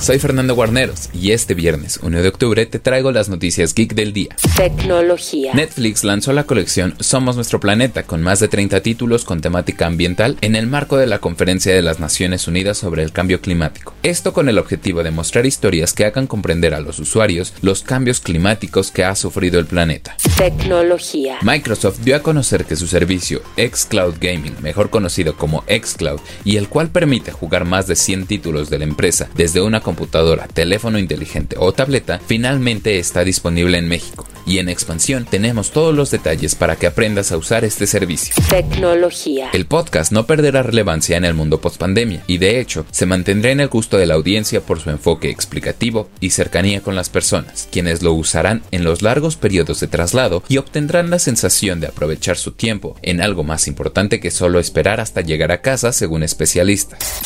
Soy Fernando Guarneros y este viernes 1 de octubre te traigo las noticias geek del día. Tecnología. Netflix lanzó la colección Somos Nuestro Planeta con más de 30 títulos con temática ambiental en el marco de la Conferencia de las Naciones Unidas sobre el Cambio Climático. Esto con el objetivo de mostrar historias que hagan comprender a los usuarios los cambios climáticos que ha sufrido el planeta. Tecnología. Microsoft dio a conocer que su servicio xCloud Gaming, mejor conocido como xCloud, y el cual permite jugar más de 100 títulos de la empresa desde una computadora, teléfono inteligente o tableta, finalmente está disponible en México. Y en expansión tenemos todos los detalles para que aprendas a usar este servicio. Tecnología. El podcast no perderá relevancia en el mundo post-pandemia y de hecho se mantendrá en el gusto de la audiencia por su enfoque explicativo y cercanía con las personas, quienes lo usarán en los largos periodos de traslado y obtendrán la sensación de aprovechar su tiempo en algo más importante que solo esperar hasta llegar a casa según especialistas.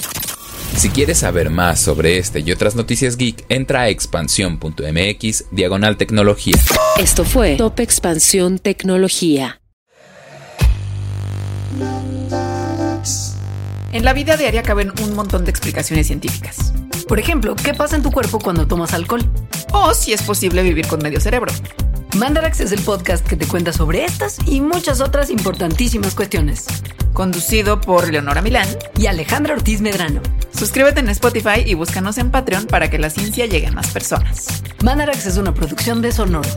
Si quieres saber más sobre este y otras noticias geek, entra a expansión.mx diagonal tecnología. Esto fue Top Expansión Tecnología. En la vida diaria caben un montón de explicaciones científicas. Por ejemplo, ¿qué pasa en tu cuerpo cuando tomas alcohol? O si es posible vivir con medio cerebro. Mandarax es el podcast que te cuenta sobre estas y muchas otras importantísimas cuestiones. Conducido por Leonora Milán y Alejandra Ortiz Medrano. Suscríbete en Spotify y búscanos en Patreon para que la ciencia llegue a más personas. Mandarax es una producción de Sonoro.